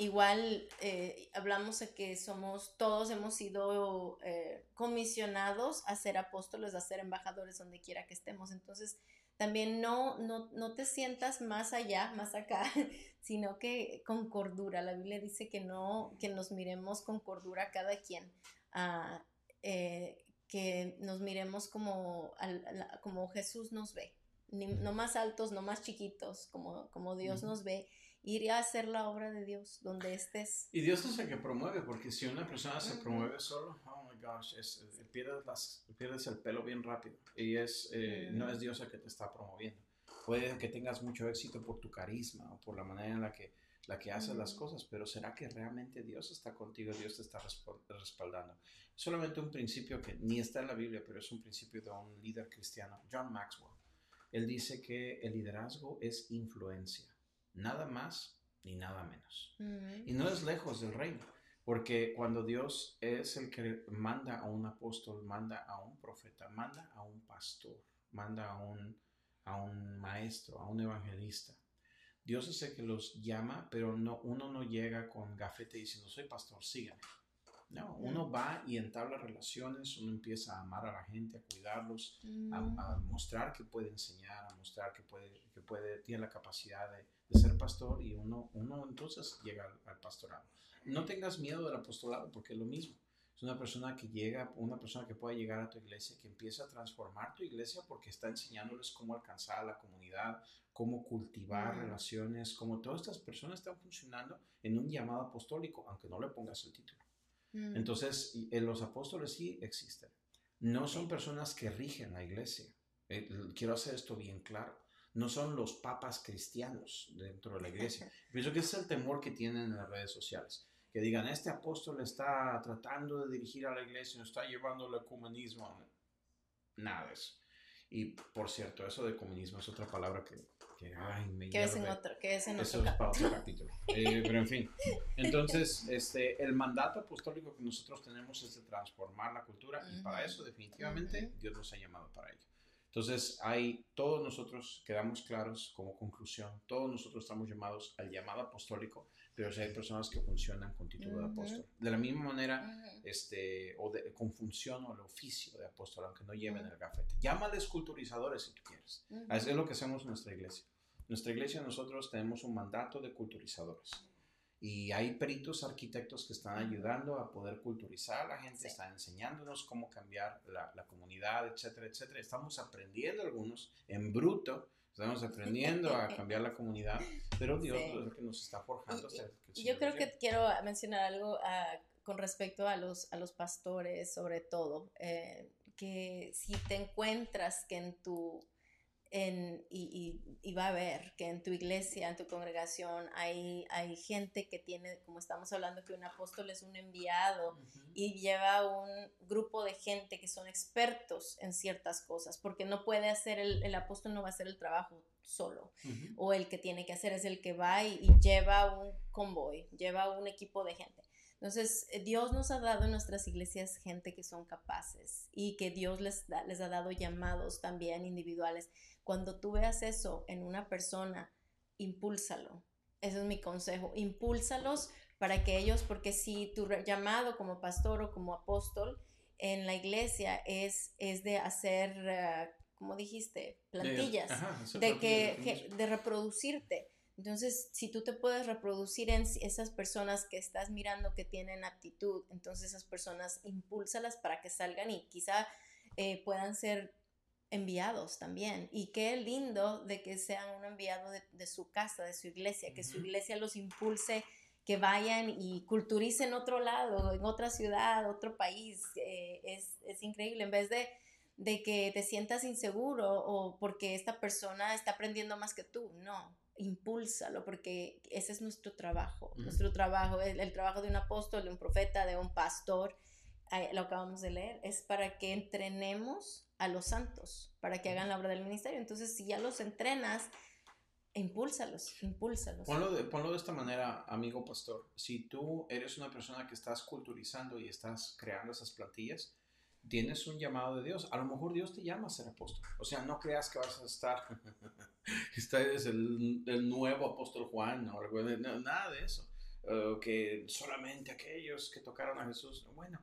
Igual eh, hablamos de que somos, todos hemos sido eh, comisionados a ser apóstoles, a ser embajadores donde quiera que estemos. Entonces, también no, no, no te sientas más allá, más acá, sino que con cordura. La Biblia dice que no, que nos miremos con cordura cada quien, ah, eh, que nos miremos como, como Jesús nos ve, no más altos, no más chiquitos, como, como Dios nos ve ir a hacer la obra de Dios donde estés. Y Dios es el que promueve, porque si una persona se promueve solo, oh my gosh, es, eh, pierdes, las, pierdes, el pelo bien rápido. Y es, eh, no es Dios el que te está promoviendo. Puede que tengas mucho éxito por tu carisma o por la manera en la que, la que haces las cosas, pero ¿será que realmente Dios está contigo, Dios te está respaldando? Solamente un principio que ni está en la Biblia, pero es un principio de un líder cristiano, John Maxwell. Él dice que el liderazgo es influencia nada más ni nada menos. Y no es lejos del reino, porque cuando Dios es el que manda a un apóstol, manda a un profeta, manda a un pastor, manda a un, a un maestro, a un evangelista. Dios es el que los llama, pero no, uno no llega con gafete diciendo, soy pastor, sígame. No, uno va y entabla relaciones, uno empieza a amar a la gente, a cuidarlos, a, mm. mostrar que puede enseñar, a mostrar que puede, que puede, tiene la capacidad de, ser pastor y uno, uno entonces llega al, pastorado. No tengas miedo del apostolado porque es lo mismo. Es una persona que llega, una persona que pueda llegar a tu iglesia, que empieza a transformar tu iglesia porque está enseñándoles cómo alcanzar a la comunidad, cómo cultivar mm. relaciones, cómo todas estas personas están funcionando en un llamado apostólico, aunque no le pongas el título. Mm. Entonces, en los apóstoles sí existen. No son personas que rigen la iglesia. Eh, quiero hacer esto bien claro. No son los papas cristianos dentro de la iglesia. Pienso que ese es el temor que tienen en las redes sociales. Que digan, este apóstol está tratando de dirigir a la iglesia, está llevando el ecumenismo. Nada de eso. Y por cierto, eso de comunismo es otra palabra que que, ay, me que es en otro, que es en otro, capítulo. Eh, pero en fin, entonces, este, el mandato apostólico que nosotros tenemos es de transformar la cultura y para eso definitivamente Dios nos ha llamado para ello. Entonces, hay, todos nosotros quedamos claros como conclusión, todos nosotros estamos llamados al llamado apostólico, pero si hay personas que funcionan con título de apóstol. De la misma manera, este, o de, con función o el oficio de apóstol, aunque no lleven el gafete. Llámales culturizadores si tú quieres. Es lo que hacemos en nuestra iglesia nuestra iglesia nosotros tenemos un mandato de culturizadores. Y hay peritos arquitectos que están ayudando a poder culturizar a la gente, están enseñándonos cómo cambiar la, la, comunidad, etcétera, etcétera. Estamos aprendiendo algunos en bruto, estamos aprendiendo a cambiar la comunidad, pero Dios es el que nos está forjando. Y, yo creo que quiero mencionar algo ah, con respecto a los, a los pastores, sobre todo, eh, que si te encuentras que en tu en, y, y, va a ver que en tu iglesia, en tu congregación, hay, hay gente que tiene, como estamos hablando, que un apóstol es un enviado y lleva un grupo de gente que son expertos en ciertas cosas, porque no puede hacer, el, el apóstol no va a hacer el trabajo solo, o el que tiene que hacer es el que va y, y lleva un convoy, lleva un equipo de gente. Entonces, eh, Dios nos ha dado en nuestras iglesias gente que son capaces y que Dios les, les ha dado llamados también individuales cuando tú veas eso en una persona, impúlsalo. Ese es mi consejo. Impúlsalos para que ellos, porque si tu llamado como pastor o como apóstol en la iglesia es, es de hacer, uh, como dijiste, plantillas, de, que, de reproducirte. Entonces, si tú te puedes reproducir en esas personas que estás mirando que tienen aptitud, entonces esas personas impúlsalas para que salgan y quizá eh, puedan ser enviados también. Y qué lindo de que sean un enviado de, su casa, de su iglesia, que su iglesia los impulse, que vayan y culturicen otro lado, en otra ciudad, otro país. Eh, es, es, increíble. En vez de, de que te sientas inseguro o porque esta persona está aprendiendo más que tú, no impúlsalo, porque ese es nuestro trabajo, nuestro trabajo, el, el, trabajo de un apóstol, de un profeta, de un pastor, lo acabamos de leer, es para que entrenemos a los santos, para que hagan la obra del ministerio. Entonces, si ya los entrenas, impúlsalos, impúlsalos. Ponlo de, ponlo de esta manera, amigo pastor. Si tú eres una persona que estás culturizando y estás creando esas plantillas, tienes un llamado de Dios. A lo mejor Dios te llama a ser apóstol. O sea, no creas que vas a estar, este es el, nuevo apóstol Juan nada de eso. que solamente aquellos que tocaron a Jesús. Bueno,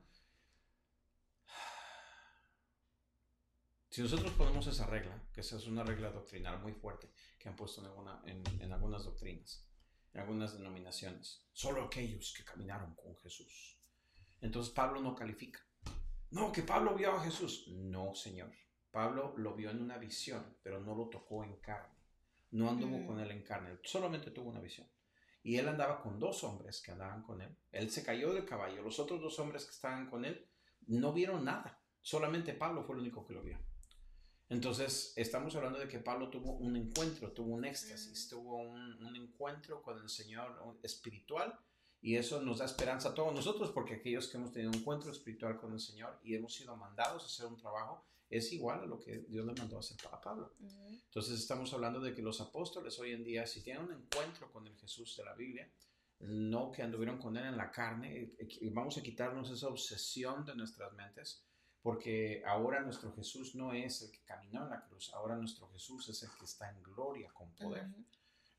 si nosotros ponemos esa regla, que esa es una regla doctrinal muy fuerte que han puesto en, en algunas doctrinas, en algunas denominaciones, solo aquellos que caminaron con Jesús. Entonces Pablo no califica. No, que Pablo vio a Jesús. No, Señor. Pablo lo vio en una visión, pero no lo tocó en carne. No anduvo mm. con él en carne, solamente tuvo una visión. Y él andaba con dos hombres que andaban con él. Él se cayó del caballo. Los otros dos hombres que estaban con él no vieron nada. Solamente Pablo fue el único que lo vio. Entonces, estamos hablando de que Pablo tuvo un encuentro, tuvo un éxtasis, mm. tuvo un, un encuentro con el Señor espiritual y eso nos da esperanza a todos nosotros, porque aquellos que hemos tenido un encuentro espiritual con el Señor y hemos sido mandados a hacer un trabajo, es igual a lo que Dios le mandó a hacer a Pablo. Entonces estamos hablando de que los apóstoles hoy en día, si tienen un encuentro con el Jesús de la Biblia, no que anduvieron con Él en la carne, y vamos a quitarnos esa obsesión de nuestras mentes, porque ahora nuestro Jesús no es el que caminó en la cruz, ahora nuestro Jesús es el que está en gloria con poder.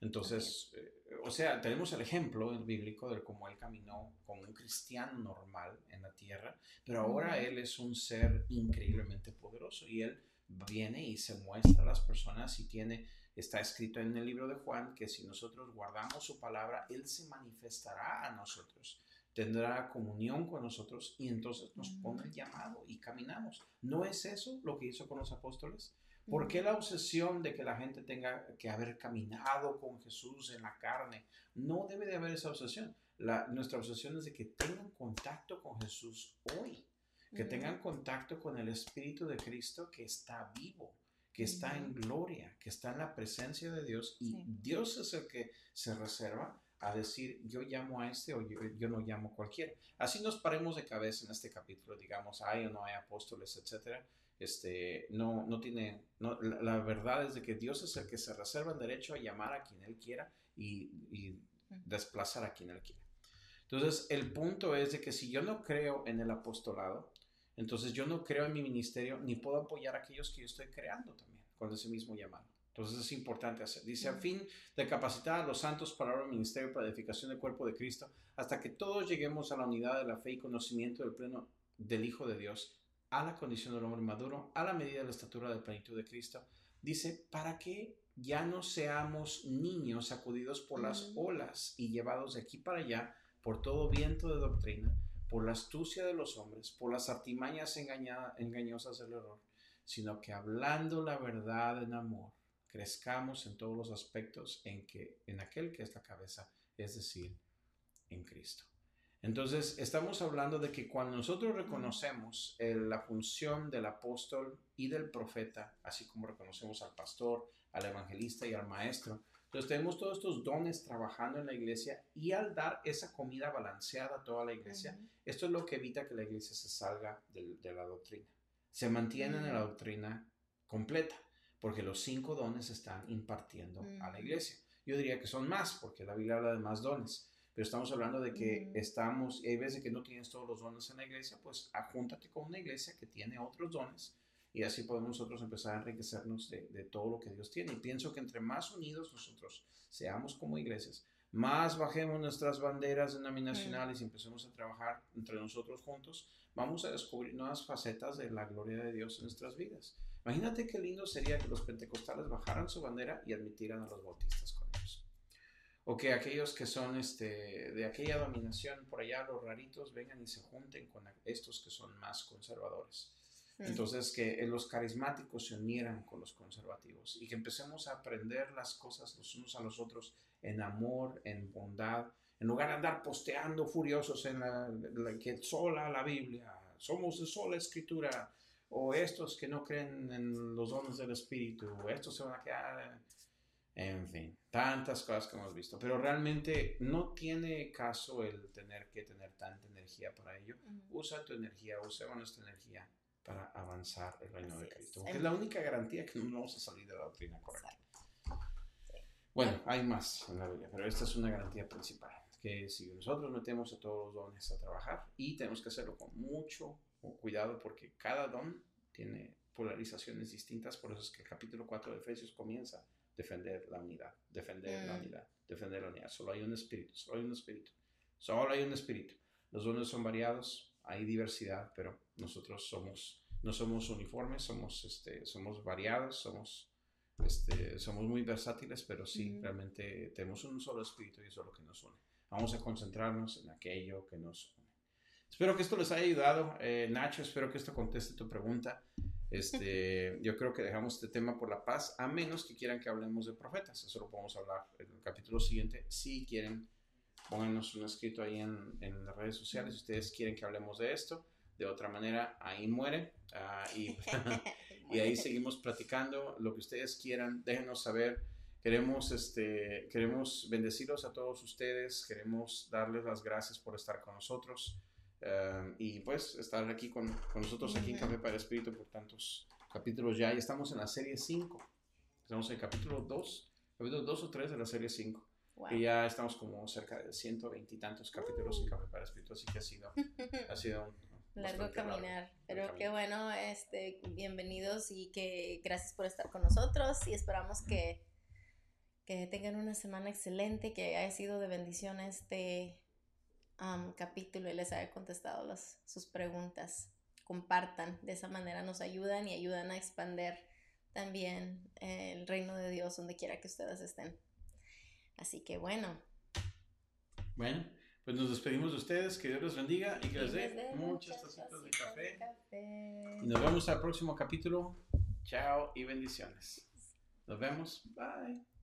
Entonces, eh, o sea, tenemos el ejemplo bíblico de cómo él caminó como un cristiano normal en la tierra, pero ahora él es un ser increíblemente poderoso y él viene y se muestra a las personas y tiene, está escrito en el libro de Juan que si nosotros guardamos su palabra, él se manifestará a nosotros tendrá comunión con nosotros y entonces nos pone el llamado y caminamos. ¿No es eso lo que hizo con los apóstoles? ¿Por qué la obsesión de que la gente tenga que haber caminado con Jesús en la carne? No debe de haber esa obsesión. La, nuestra obsesión es de que tengan contacto con Jesús hoy, que tengan contacto con el Espíritu de Cristo que está vivo, que está en gloria, que está en la presencia de Dios y Dios es el que se reserva a decir yo llamo a este o yo, yo, no llamo a cualquiera. Así nos paremos de cabeza en este capítulo, digamos, hay o no hay apóstoles, etcétera este, no, no tiene, no, la, verdad es de que Dios es el que se reserva el derecho a llamar a quien Él quiera y, y desplazar a quien Él quiera. Entonces, el punto es de que si yo no creo en el apostolado, entonces yo no creo en mi ministerio ni puedo apoyar a aquellos que yo estoy creando también con ese mismo llamado. Entonces es importante hacer. Dice, a fin de capacitar a los santos para el ministerio para edificación del cuerpo de Cristo, hasta que todos lleguemos a la unidad de la fe y conocimiento del pleno del Hijo de Dios, a la condición del hombre maduro, a la medida de la estatura de plenitud de Cristo. Dice, para que ya no seamos niños sacudidos por las olas y llevados de aquí para allá por todo viento de doctrina, por la astucia de los hombres, por las artimañas engañosas del error, sino que hablando la verdad en amor, crezcamos en todos los aspectos en que en aquel que es la cabeza, es decir, en Cristo. Entonces, estamos hablando de que cuando nosotros reconocemos la función del apóstol y del profeta, así como reconocemos al pastor, al evangelista y al maestro, entonces tenemos todos estos dones trabajando en la iglesia y al dar esa comida balanceada a toda la iglesia, esto es lo que evita que la iglesia se salga de, la doctrina. Se mantiene en la doctrina completa, porque los cinco dones se están impartiendo a la iglesia. Yo diría que son más, porque la Biblia habla de más dones pero estamos hablando de que estamos, y hay veces que no tienes todos los dones en la iglesia, pues ajúntate con una iglesia que tiene otros dones y así podemos nosotros empezar a enriquecernos de, de, todo lo que Dios tiene. Y pienso que entre más unidos nosotros seamos como iglesias, más bajemos nuestras banderas denominacionales y empecemos a trabajar entre nosotros juntos, vamos a descubrir nuevas facetas de la gloria de Dios en nuestras vidas. Imagínate qué lindo sería que los pentecostales bajaran su bandera y admitieran a los bautistas con ellos o que aquellos que son este, de aquella dominación por allá, los raritos, vengan y se junten con estos que son más conservadores. Mm. Entonces, que los carismáticos se unieran con los conservativos y que empecemos a aprender las cosas los unos a los otros en amor, en bondad, en lugar de andar posteando furiosos en la, que sola la Biblia, somos de sola escritura, o estos que no creen en los dones del Espíritu, o estos se van a quedar, en fin, tantas cosas que hemos visto, pero realmente no tiene caso el tener que tener tanta energía para ello. Usa tu energía, usa nuestra energía para avanzar el reino de Cristo. es la única garantía que no vamos a salir de la doctrina correcta. Bueno, hay más en la Biblia, pero esta es una garantía principal que si nosotros metemos a todos los dones a trabajar y tenemos que hacerlo con mucho cuidado porque cada don tiene polarizaciones distintas, por eso es que el capítulo 4 de Efesios comienza defender la unidad, defender la mm. unidad, defender la unidad. Solo hay un espíritu, solo hay un espíritu, solo hay un espíritu. Los dones son variados, hay diversidad, pero nosotros somos, no somos uniformes, somos, este, somos variados, somos, este, somos muy versátiles, pero sí, realmente tenemos un solo espíritu y eso es lo que nos une. Vamos a concentrarnos en aquello que nos une. Espero que esto les haya ayudado. Eh, Nacho, espero que esto conteste tu pregunta. Este, yo creo que dejamos este tema por la paz, a menos que quieran que hablemos de profetas. Eso lo podemos hablar en el capítulo siguiente. Si quieren, pónganos un escrito ahí en, en las redes sociales. Si ustedes quieren que hablemos de esto, de otra manera, ahí muere. Ah, y, y ahí seguimos platicando. Lo que ustedes quieran, déjenos saber. Queremos, este, queremos bendecirlos a todos ustedes, queremos darles las gracias por estar con nosotros eh, y pues estar aquí con, con nosotros aquí en Café para el Espíritu por tantos capítulos ya. Y estamos en la serie 5, estamos en el capítulo 2, capítulo 2 o 3 de la serie 5. Y ya estamos como cerca de 120 y tantos capítulos en Café para el Espíritu, así que ha sido, ha sido un largo caminar. Pero qué bueno, este, bienvenidos y que gracias por estar con nosotros y esperamos que que tengan una semana excelente, que haya sido de bendición este capítulo y les haya contestado las, sus preguntas. Compartan, de esa manera nos ayudan y ayudan a expander también el reino de Dios donde quiera que ustedes estén. Así que bueno. Bueno, pues nos despedimos de ustedes, que Dios los bendiga y que les dé muchas tacitas de café. Y nos vemos al próximo capítulo. Chao y bendiciones. Nos vemos. Bye.